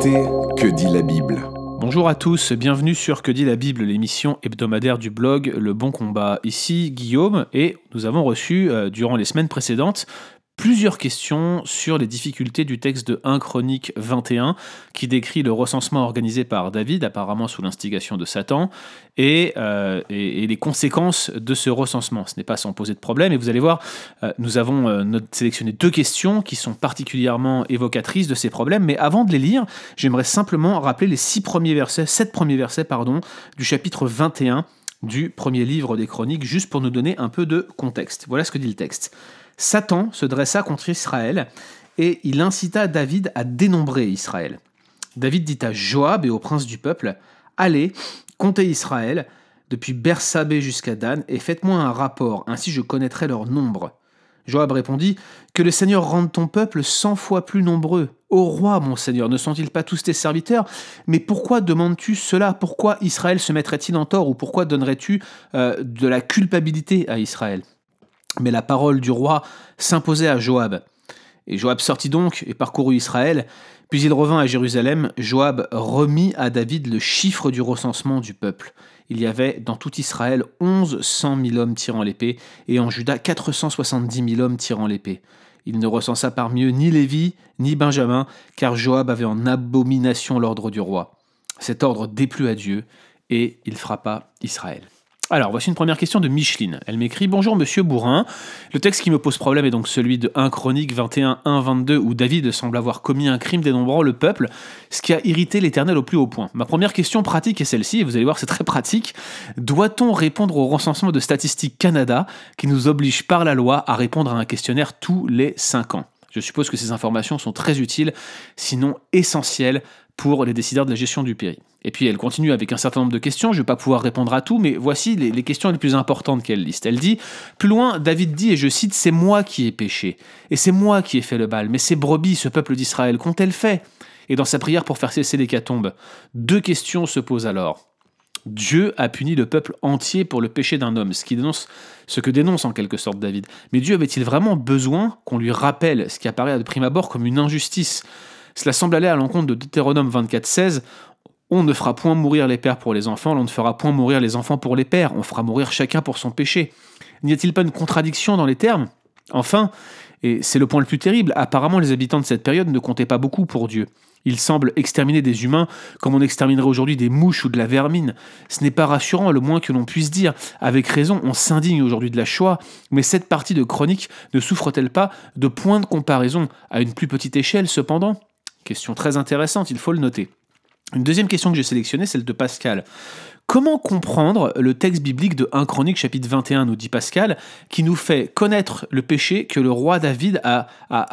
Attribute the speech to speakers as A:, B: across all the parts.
A: Que dit la Bible
B: Bonjour à tous, bienvenue sur Que dit la Bible, l'émission hebdomadaire du blog Le Bon Combat. Ici Guillaume et nous avons reçu euh, durant les semaines précédentes plusieurs questions sur les difficultés du texte de 1 Chronique 21 qui décrit le recensement organisé par David, apparemment sous l'instigation de Satan, euh, et, les conséquences de ce recensement. Ce n'est pas sans poser de problème, et vous allez voir, euh, nous avons euh, sélectionné deux questions qui sont particulièrement évocatrices de ces problèmes, mais avant de les lire, j'aimerais simplement rappeler les six premiers versets, sept premiers versets, pardon, du chapitre 21 du premier livre des Chroniques, juste pour nous donner un peu de contexte. Voilà ce que dit le texte. Satan se dressa contre Israël et il incita David à dénombrer Israël. David dit à Joab et aux princes du peuple Allez, comptez Israël, depuis Bersabé jusqu'à Dan, et faites-moi un rapport, ainsi je connaîtrai leur nombre. Joab répondit Que le Seigneur rende ton peuple cent fois plus nombreux. Ô roi, mon Seigneur, ne sont-ils pas tous tes serviteurs? Mais pourquoi demandes-tu cela? Pourquoi Israël se mettrait-il en tort Ou pourquoi donnerais-tu euh, de la culpabilité à Israël? Mais la parole du roi s'imposait à Joab. Et Joab sortit donc et parcourut Israël. Puis il revint à Jérusalem. Joab remit à David le chiffre du recensement du peuple. Il y avait dans tout Israël onze cent mille hommes tirant l'épée, et en Juda quatre cent soixante-dix mille hommes tirant l'épée. Il ne recensa parmi eux ni Lévi, ni Benjamin, car Joab avait en abomination l'ordre du roi. Cet ordre déplut à Dieu, et il frappa Israël. Alors, voici une première question de Micheline. Elle m'écrit Bonjour Monsieur Bourrin. Le texte qui me pose problème est donc celui de 1 Chronique 21, 1, 22, où David semble avoir commis un crime dénombrant le peuple, ce qui a irrité l'Éternel au plus haut point. Ma première question pratique est celle-ci, et vous allez voir, c'est très pratique. Doit-on répondre au recensement de Statistique Canada, qui nous oblige par la loi à répondre à un questionnaire tous les 5 ans? Je suppose que ces informations sont très utiles, sinon essentielles, pour les décideurs de la gestion du péri. Et puis elle continue avec un certain nombre de questions, je ne vais pas pouvoir répondre à tout, mais voici les, questions les plus importantes qu'elle liste. Elle dit, plus loin, David dit, et je cite, C'est moi qui ai péché, et c'est moi qui ai fait le bal, mais ces brebis, ce peuple d'Israël, qu'ont-elles fait? Et dans sa prière pour faire cesser l'hécatombe, deux questions se posent alors. Dieu a puni le peuple entier pour le péché d'un homme, ce qui dénonce ce que dénonce en quelque sorte David. Mais Dieu avait-il vraiment besoin qu'on lui rappelle ce qui apparaît de prime abord comme une injustice? Cela semble aller à l'encontre de Deutéronome 24:16. On ne fera point mourir les pères pour les enfants, on ne fera point mourir les enfants pour les pères, on fera mourir chacun pour son péché. N'y a-t-il pas une contradiction dans les termes? Enfin, et c'est le point le plus terrible, apparemment les habitants de cette période ne comptaient pas beaucoup pour Dieu. Il semble exterminer des humains comme on exterminerait aujourd'hui des mouches ou de la vermine. Ce n'est pas rassurant, le moins que l'on puisse dire. Avec raison, on s'indigne aujourd'hui de la Shoah, mais cette partie de chronique ne souffre-t-elle pas de point de comparaison à une plus petite échelle cependant? Question très intéressante, il faut le noter. Une deuxième question que j'ai sélectionnée, celle de Pascal. Comment comprendre le texte biblique de 1 Chronique chapitre 21, nous dit Pascal, qui nous fait connaître le péché que le roi David a,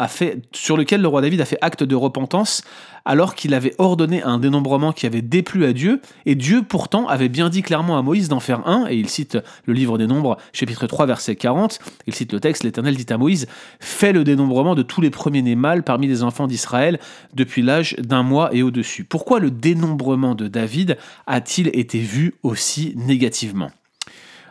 B: fait, sur lequel le roi David a fait acte de repentance alors qu'il avait ordonné un dénombrement qui avait déplu à Dieu, et Dieu pourtant avait bien dit clairement à Moïse d'en faire un, et il cite le livre des Nombres, chapitre 3, verset 40, il cite le texte, l'Éternel dit à Moïse, fais le dénombrement de tous les premiers-nés mâles parmi les enfants d'Israël depuis l'âge d'un mois et au-dessus. Pourquoi le dénombrement de David a-t-il été vu aussi négativement.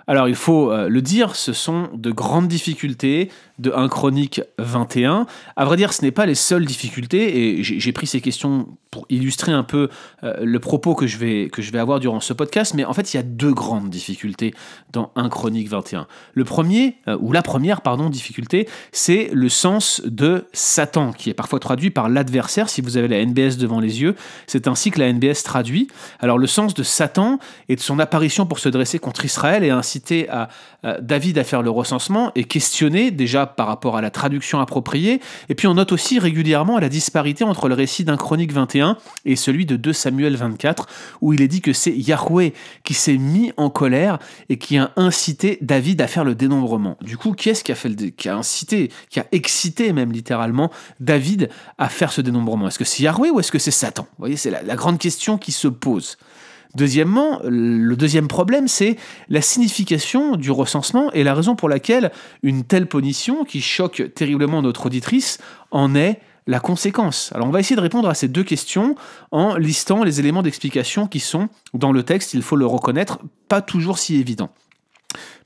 B: Alors il faut euh, le dire, ce sont de grandes difficultés de 1 Chronique 21. À vrai dire, ce n'est pas les seules difficultés, et j'ai pris ces questions pour illustrer un peu euh, le propos que je, vais, que je vais avoir durant ce podcast, mais en fait, il y a deux grandes difficultés dans 1 Chronique 21. Le premier, euh, ou la première, pardon, difficulté, c'est le sens de Satan, qui est parfois traduit par l'adversaire, si vous avez la NBS devant les yeux, c'est ainsi que la NBS traduit. Alors le sens de Satan et de son apparition pour se dresser contre Israël et inciter à, David à faire le recensement et questionner déjà par rapport à la traduction appropriée, et puis on note aussi régulièrement la disparité entre le récit d'un Chronique 21 et celui de 2 Samuel 24, où il est dit que c'est Yahweh qui s'est mis en colère et qui a incité David à faire le dénombrement. Du coup, qui est-ce qui a, fait qui a incité, qui a excité même littéralement David à faire ce dénombrement? Est-ce que c'est Yahweh ou est-ce que c'est Satan? Vous voyez, c'est la grande question qui se pose. Deuxièmement, le deuxième problème, c'est la signification du recensement et la raison pour laquelle une telle punition, qui choque terriblement notre auditrice, en est la conséquence. Alors on va essayer de répondre à ces deux questions en listant les éléments d'explication qui sont dans le texte, il faut le reconnaître, pas toujours si évidents.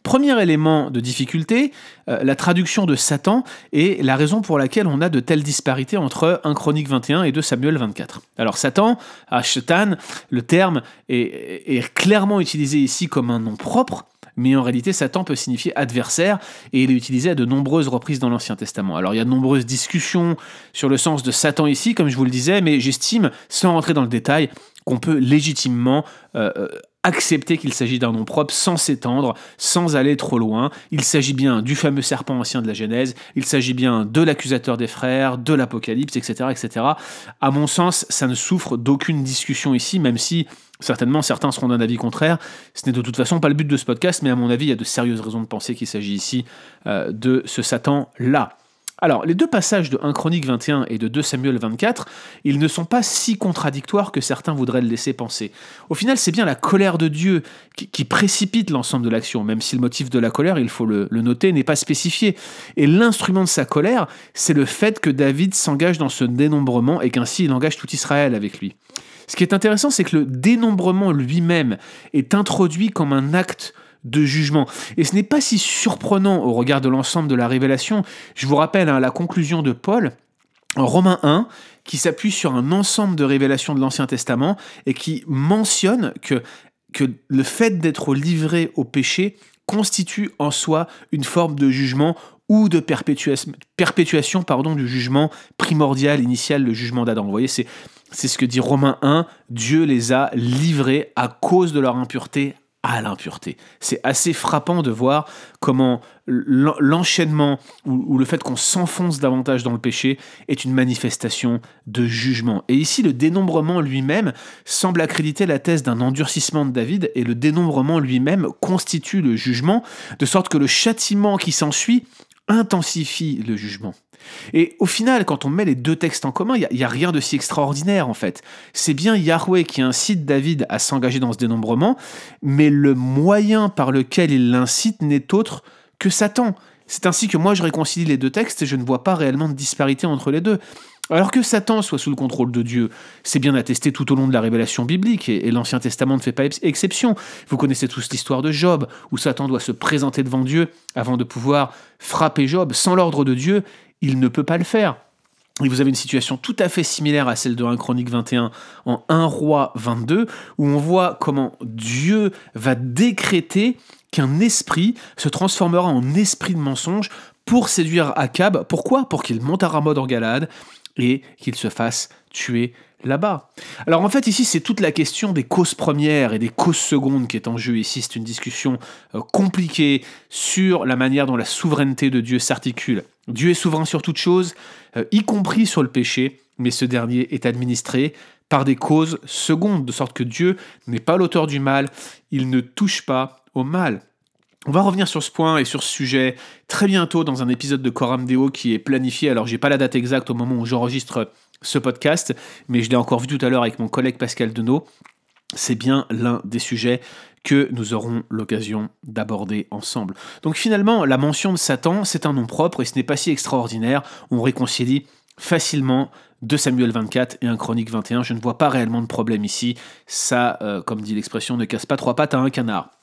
B: Premier élément de difficulté, euh, la traduction de Satan et la raison pour laquelle on a de telles disparités entre 1 Chronique 21 et 2 Samuel 24. Alors Satan, à Shetan, le terme est clairement utilisé ici comme un nom propre, mais en réalité Satan peut signifier adversaire et il est utilisé à de nombreuses reprises dans l'Ancien Testament. Alors il y a de nombreuses discussions sur le sens de Satan ici, comme je vous le disais, mais j'estime, sans rentrer dans le détail, qu'on peut légitimement euh, euh, accepter qu'il s'agit d'un nom propre sans s'étendre, sans aller trop loin. Il s'agit bien du fameux serpent ancien de la Genèse, il s'agit bien de l'accusateur des frères, de l'Apocalypse, etc., etc. À mon sens, ça ne souffre d'aucune discussion ici, même si Certainement, certains seront d'un avis contraire. Ce n'est de toute façon pas le but de ce podcast, mais à mon avis, il y a de sérieuses raisons de penser qu'il s'agit ici euh, de ce Satan-là. Alors, les deux passages de 1 Chronique 21 et de 2 Samuel 24, ils ne sont pas si contradictoires que certains voudraient le laisser penser. Au final, c'est bien la colère de Dieu qui, précipite l'ensemble de l'action, même si le motif de la colère, il faut le, noter, n'est pas spécifié. Et l'instrument de sa colère, c'est le fait que David s'engage dans ce dénombrement et qu'ainsi il engage tout Israël avec lui. Ce qui est intéressant, c'est que le dénombrement lui-même est introduit comme un acte de jugement. Et ce n'est pas si surprenant au regard de l'ensemble de la révélation. Je vous rappelle hein, la conclusion de Paul en Romains 1, qui s'appuie sur un ensemble de révélations de l'Ancien Testament et qui mentionne que, que le fait d'être livré au péché constitue en soi une forme de jugement ou de perpétuation, perpétuation pardon, du jugement primordial, initial, le jugement d'Adam. Vous voyez, c'est c'est ce que dit Romains 1, Dieu les a livrés à cause de leur impureté à l'impureté. C'est assez frappant de voir comment l'enchaînement ou, le fait qu'on s'enfonce davantage dans le péché est une manifestation de jugement. Et ici, le dénombrement lui-même semble accréditer la thèse d'un endurcissement de David, et le dénombrement lui-même constitue le jugement, de sorte que le châtiment qui s'ensuit intensifie le jugement. Et au final, quand on met les deux textes en commun, il n'y a, rien de si extraordinaire en fait. C'est bien Yahweh qui incite David à s'engager dans ce dénombrement, mais le moyen par lequel il l'incite n'est autre que Satan. C'est ainsi que moi je réconcilie les deux textes et je ne vois pas réellement de disparité entre les deux. Alors que Satan soit sous le contrôle de Dieu, c'est bien attesté tout au long de la révélation biblique, et, l'Ancien Testament ne fait pas exception. Vous connaissez tous l'histoire de Job, où Satan doit se présenter devant Dieu avant de pouvoir frapper Job. Sans l'ordre de Dieu, il ne peut pas le faire. Et vous avez une situation tout à fait similaire à celle de 1 Chronique 21 en 1 Roi 22, où on voit comment Dieu va décréter qu'un esprit se transformera en esprit de mensonge pour séduire Akab. Pourquoi? Pour qu'il monte à Ramoth en Galade et qu'il se fasse tuer là-bas. Alors en fait ici c'est toute la question des causes premières et des causes secondes qui est en jeu ici. C'est une discussion euh, compliquée sur la manière dont la souveraineté de Dieu s'articule. Dieu est souverain sur toute chose, euh, y compris sur le péché, mais ce dernier est administré par des causes secondes, de sorte que Dieu n'est pas l'auteur du mal, il ne touche pas au mal. On va revenir sur ce point et sur ce sujet très bientôt dans un épisode de Coram Deo qui est planifié. Alors, j'ai pas la date exacte au moment où j'enregistre ce podcast, mais je l'ai encore vu tout à l'heure avec mon collègue Pascal Denot. C'est bien l'un des sujets que nous aurons l'occasion d'aborder ensemble. Donc finalement, la mention de Satan, c'est un nom propre et ce n'est pas si extraordinaire. On réconcilie facilement de Samuel 24 et un Chronique 21. Je ne vois pas réellement de problème ici. Ça, euh, comme dit l'expression, ne casse pas trois pattes à un canard.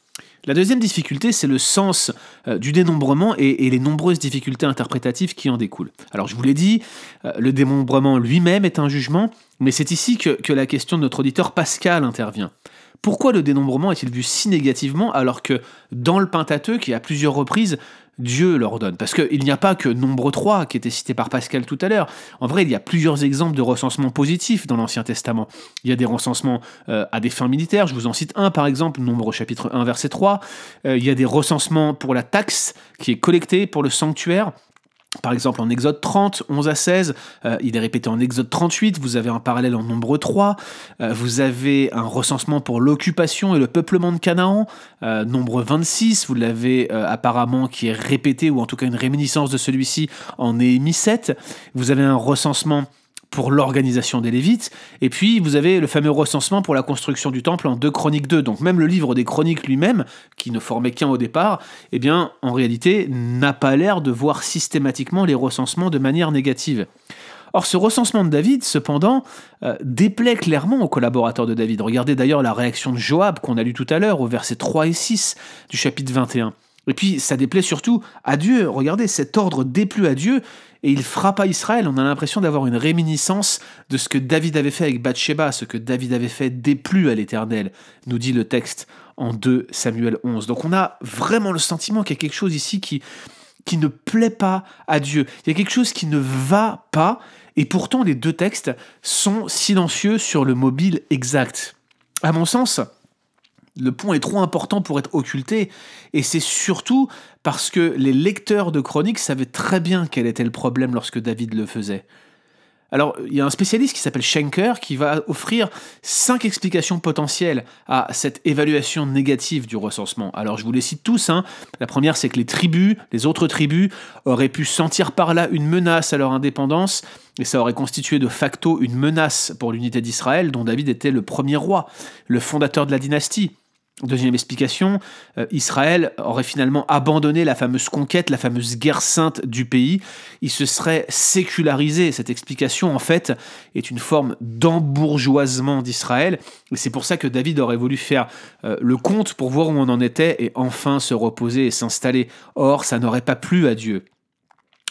B: La deuxième difficulté, c'est le sens euh, du dénombrement et, les nombreuses difficultés interprétatives qui en découlent. Alors je vous l'ai dit, euh, le dénombrement lui-même est un jugement, mais c'est ici que, la question de notre auditeur Pascal intervient. Pourquoi le dénombrement est-il vu si négativement alors que dans le Pentateuque, et à plusieurs reprises, Dieu l'ordonne Parce qu'il n'y a pas que nombre 3 qui était cité par Pascal tout à l'heure. En vrai, il y a plusieurs exemples de recensements positifs dans l'Ancien Testament. Il y a des recensements euh, à des fins militaires, je vous en cite un par exemple, nombre chapitre 1 verset 3. Euh, il y a des recensements pour la taxe qui est collectée pour le sanctuaire. Par exemple, en Exode 30, 11 à 16, euh, il est répété en Exode 38, vous avez un parallèle en nombre 3, euh, vous avez un recensement pour l'occupation et le peuplement de Canaan, euh, nombre 26, vous l'avez apparemment qui est répété, ou en tout cas une réminiscence de celui-ci en Néhémie 7, vous avez un recensement pour l'organisation des Lévites. Et puis, vous avez le fameux recensement pour la construction du temple en 2 Chroniques 2. Donc, même le livre des Chroniques lui-même, qui ne formait qu'un au départ, eh bien, en réalité, n'a pas l'air de voir systématiquement les recensements de manière négative. Or, ce recensement de David, cependant, euh, déplaît clairement aux collaborateurs de David. Regardez d'ailleurs la réaction de Joab qu'on a lu tout à l'heure au verset 3 et 6 du chapitre 21. Et puis, ça déplaît surtout à Dieu. Regardez, cet ordre déplut à Dieu et il frappa Israël. On a l'impression d'avoir une réminiscence de ce que David avait fait avec Bathsheba, ce que David avait fait déplut à l'Éternel, nous dit le texte en 2 Samuel 11. Donc on a vraiment le sentiment qu'il y a quelque chose ici qui, qui ne plaît pas à Dieu. Il y a quelque chose qui ne va pas, et pourtant les deux textes sont silencieux sur le mobile exact. À mon sens, le pont est trop important pour être occulté, et c'est surtout parce que les lecteurs de chroniques savaient très bien quel était le problème lorsque David le faisait. Alors, il y a un spécialiste qui s'appelle Schenker qui va offrir cinq explications potentielles à cette évaluation négative du recensement. Alors, je vous les cite tous. Hein. La première, c'est que les tribus, les autres tribus, auraient pu sentir par là une menace à leur indépendance, et ça aurait constitué de facto une menace pour l'unité d'Israël, dont David était le premier roi, le fondateur de la dynastie. Deuxième explication, euh, Israël aurait finalement abandonné la fameuse conquête, la fameuse guerre sainte du pays. Il se serait sécularisé. Cette explication, en fait, est une forme d'embourgeoisement d'Israël. Et c'est pour ça que David aurait voulu faire euh, le compte pour voir où on en était et enfin se reposer et s'installer. Or, ça n'aurait pas plu à Dieu.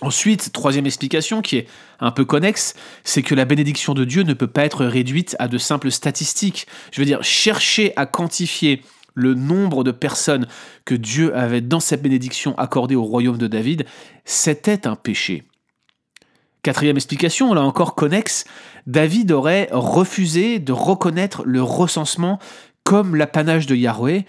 B: Ensuite, troisième explication qui est un peu connexe, c'est que la bénédiction de Dieu ne peut pas être réduite à de simples statistiques. Je veux dire, chercher à quantifier le nombre de personnes que Dieu avait dans cette bénédiction accordée au royaume de David, c'était un péché. Quatrième explication, là encore connexe, David aurait refusé de reconnaître le recensement comme l'apanage de Yahweh,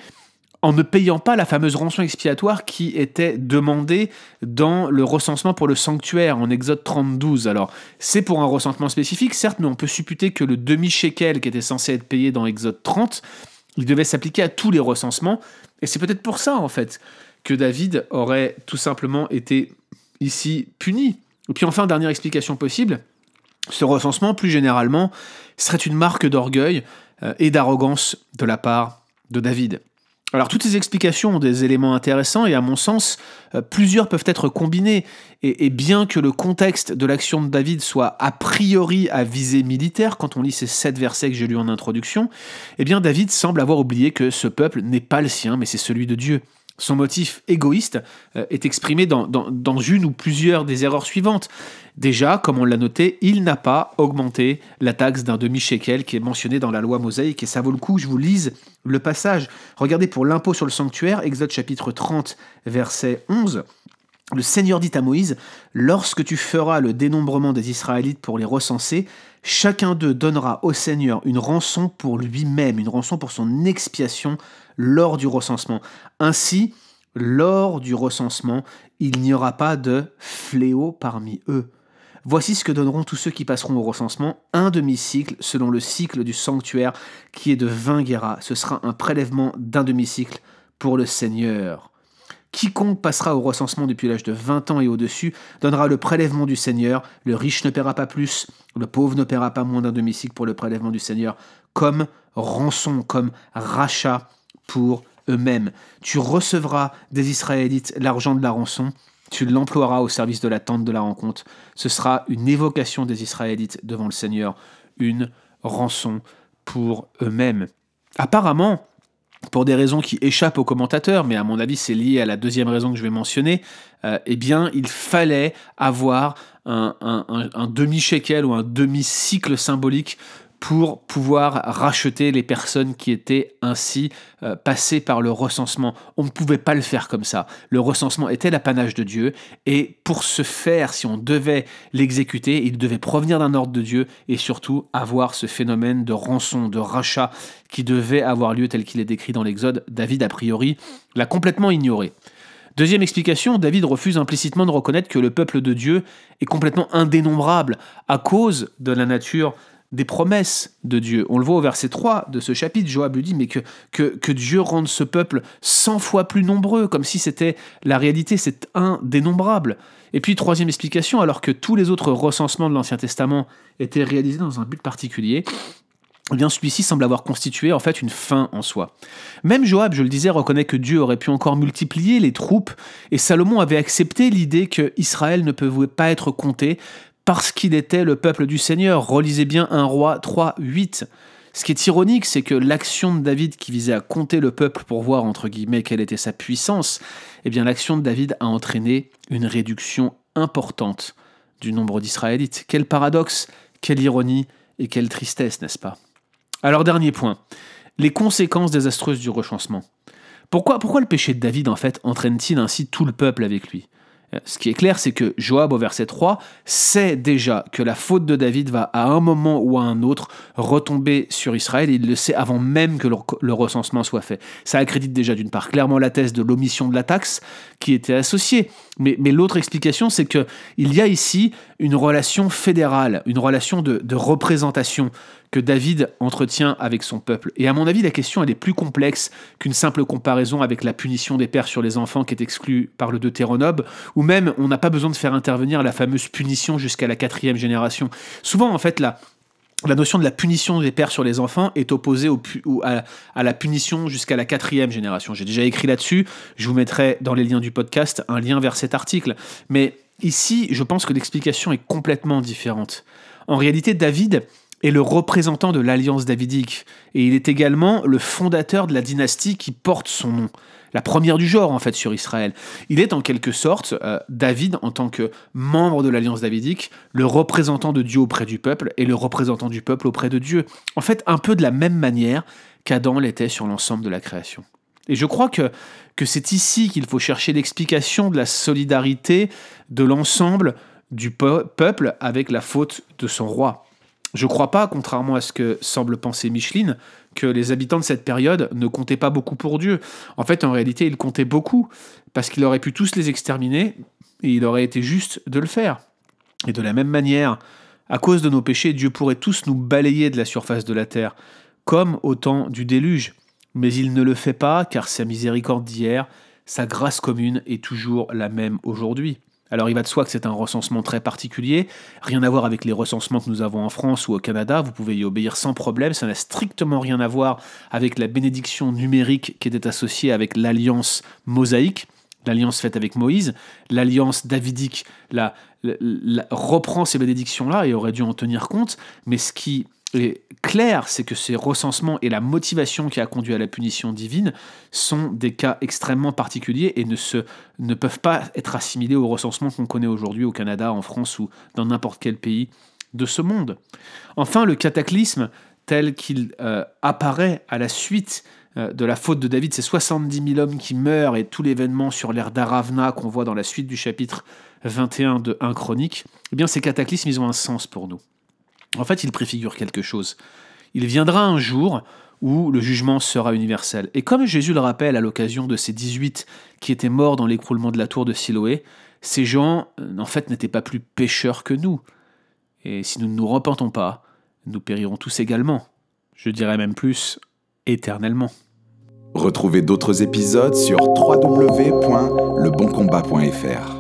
B: en ne payant pas la fameuse rançon expiatoire qui était demandée dans le recensement pour le sanctuaire en Exode 32. Alors, c'est pour un recensement spécifique, certes, mais on peut supputer que le demi-shekel qui était censé être payé dans Exode 30 il devait s'appliquer à tous les recensements. Et c'est peut-être pour ça, en fait, que David aurait tout simplement été ici puni. Et puis enfin, dernière explication possible, ce recensement, plus généralement, serait une marque d'orgueil euh, et d'arrogance de la part de David. Alors toutes ces explications ont des éléments intéressants et à mon sens, euh, plusieurs peuvent être combinés. Et, bien que le contexte de l'action de David soit a priori à visée militaire, quand on lit ces sept versets que j'ai lus en introduction, eh bien David semble avoir oublié que ce peuple n'est pas le sien, mais c'est celui de Dieu. Son motif égoïste euh, est exprimé dans, une ou plusieurs des erreurs suivantes. Déjà, comme on l'a noté, il n'a pas augmenté la taxe d'un demi-shekel qui est mentionnée dans la loi mosaïque, et ça vaut le coup, je vous lise le passage. Regardez pour l'impôt sur le sanctuaire, Exode chapitre 30, verset 11. Le Seigneur dit à Moïse, Lorsque tu feras le dénombrement des Israélites pour les recenser, chacun d'eux donnera au Seigneur une rançon pour lui-même, une rançon pour son expiation lors du recensement. Ainsi, lors du recensement, il n'y aura pas de fléau parmi eux. Voici ce que donneront tous ceux qui passeront au recensement, un demi-cycle selon le cycle du sanctuaire qui est de 20 guéras. Ce sera un prélèvement d'un demi-cycle pour le Seigneur. Quiconque passera au recensement depuis l'âge de 20 ans et au-dessus donnera le prélèvement du Seigneur. Le riche ne paiera pas plus, le pauvre ne paiera pas moins d'un demi-cycle pour le prélèvement du Seigneur, comme rançon, comme rachat pour eux-mêmes. Tu recevras des Israélites l'argent de la rançon, tu l'emploieras au service de la tente de la rencontre. Ce sera une évocation des Israélites devant le Seigneur, une rançon pour eux-mêmes. Apparemment, pour des raisons qui échappent aux commentateurs, mais à mon avis c'est lié à la deuxième raison que je vais mentionner, euh, eh bien il fallait avoir un, un demi-shekel ou un demi-cycle symbolique pour pouvoir racheter les personnes qui étaient ainsi euh, passées par le recensement. On ne pouvait pas le faire comme ça. Le recensement était l'apanage de Dieu, et pour ce faire, si on devait l'exécuter, il devait provenir d'un ordre de Dieu, et surtout avoir ce phénomène de rançon, de rachat, qui devait avoir lieu tel qu'il est décrit dans l'Exode. David, a priori, l'a complètement ignoré. Deuxième explication, David refuse implicitement de reconnaître que le peuple de Dieu est complètement indénombrable à cause de la nature des promesses de Dieu. On le voit au verset 3 de ce chapitre, Joab lui dit, mais que, que, Dieu rende ce peuple 100 fois plus nombreux, comme si c'était la réalité, c'est indénombrable. Et puis, troisième explication, alors que tous les autres recensements de l'Ancien Testament étaient réalisés dans un but particulier, eh bien celui-ci semble avoir constitué en fait une fin en soi. Même Joab, je le disais, reconnaît que Dieu aurait pu encore multiplier les troupes, et Salomon avait accepté l'idée que Israël ne pouvait pas être compté parce qu'il était le peuple du Seigneur. Relisez bien un roi 3, 8. Ce qui est ironique, c'est que l'action de David qui visait à compter le peuple pour voir, entre guillemets, quelle était sa puissance, eh bien l'action de David a entraîné une réduction importante du nombre d'Israélites. Quel paradoxe, quelle ironie et quelle tristesse, n'est-ce pas? Alors dernier point, les conséquences désastreuses du rechancement. Pourquoi, pourquoi le péché de David, en fait, entraîne-t-il ainsi tout le peuple avec lui? Ce qui est clair, c'est que Joab, au verset 3, sait déjà que la faute de David va à un moment ou à un autre retomber sur Israël, il le sait avant même que le, recensement soit fait. Ça accrédite déjà d'une part clairement la thèse de l'omission de la taxe qui était associée, mais, l'autre explication, c'est qu'il y a ici une relation fédérale, une relation de, de représentation que David entretient avec son peuple. Et à mon avis, la question elle est plus complexe qu'une simple comparaison avec la punition des pères sur les enfants qui est exclue par le Deutéronome, ou même on n'a pas besoin de faire intervenir la fameuse punition jusqu'à la quatrième génération. Souvent, en fait, la, la notion de la punition des pères sur les enfants est opposée au, à, à, la punition jusqu'à la quatrième génération. J'ai déjà écrit là-dessus, je vous mettrai dans les liens du podcast un lien vers cet article. Mais ici, je pense que l'explication est complètement différente. En réalité, David, est le représentant de l'alliance davidique, et il est également le fondateur de la dynastie qui porte son nom, la première du genre en fait sur Israël. Il est en quelque sorte, euh, David, en tant que membre de l'alliance davidique, le représentant de Dieu auprès du peuple et le représentant du peuple auprès de Dieu. En fait, un peu de la même manière qu'Adam l'était sur l'ensemble de la création. Et je crois que, que c'est ici qu'il faut chercher l'explication de la solidarité de l'ensemble du peuple avec la faute de son roi. Je crois pas, contrairement à ce que semble penser Micheline, que les habitants de cette période ne comptaient pas beaucoup pour Dieu. En fait, en réalité, ils comptaient beaucoup, parce qu'il aurait pu tous les exterminer, et il aurait été juste de le faire. Et de la même manière, à cause de nos péchés, Dieu pourrait tous nous balayer de la surface de la terre, comme au temps du déluge. Mais il ne le fait pas, car sa miséricorde d'hier, sa grâce commune est toujours la même aujourd'hui. Alors il va de soi que c'est un recensement très particulier, rien à voir avec les recensements que nous avons en France ou au Canada, vous pouvez y obéir sans problème, ça n'a strictement rien à voir avec la bénédiction numérique qui était associée avec l'alliance mosaïque, l'alliance faite avec Moïse, l'alliance davidique reprend ces bénédictions-là et aurait dû en tenir compte, mais ce qui est clair, c'est que ces recensements et la motivation qui a conduit à la punition divine sont des cas extrêmement particuliers et ne, se, ne peuvent pas être assimilés au recensement qu'on connaît aujourd'hui au Canada, en France ou dans n'importe quel pays de ce monde. Enfin, le cataclysme tel qu'il euh, apparaît à la suite euh, de la faute de David, ces 70 000 hommes qui meurent et tout l'événement sur l'ère d'Aravna qu'on voit dans la suite du chapitre 21 de 1 Chronique, eh bien ces cataclysmes, ils ont un sens pour nous. En fait, il préfigure quelque chose. Il viendra un jour où le jugement sera universel. Et comme Jésus le rappelle à l'occasion de ces 18 qui étaient morts dans l'écroulement de la tour de Siloé, ces gens, euh, en fait, n'étaient pas plus pécheurs que nous. Et si nous ne nous repentons pas, nous périrons tous également. Je dirais même plus, éternellement.
A: Retrouvez d'autres épisodes sur www.leboncombat.fr.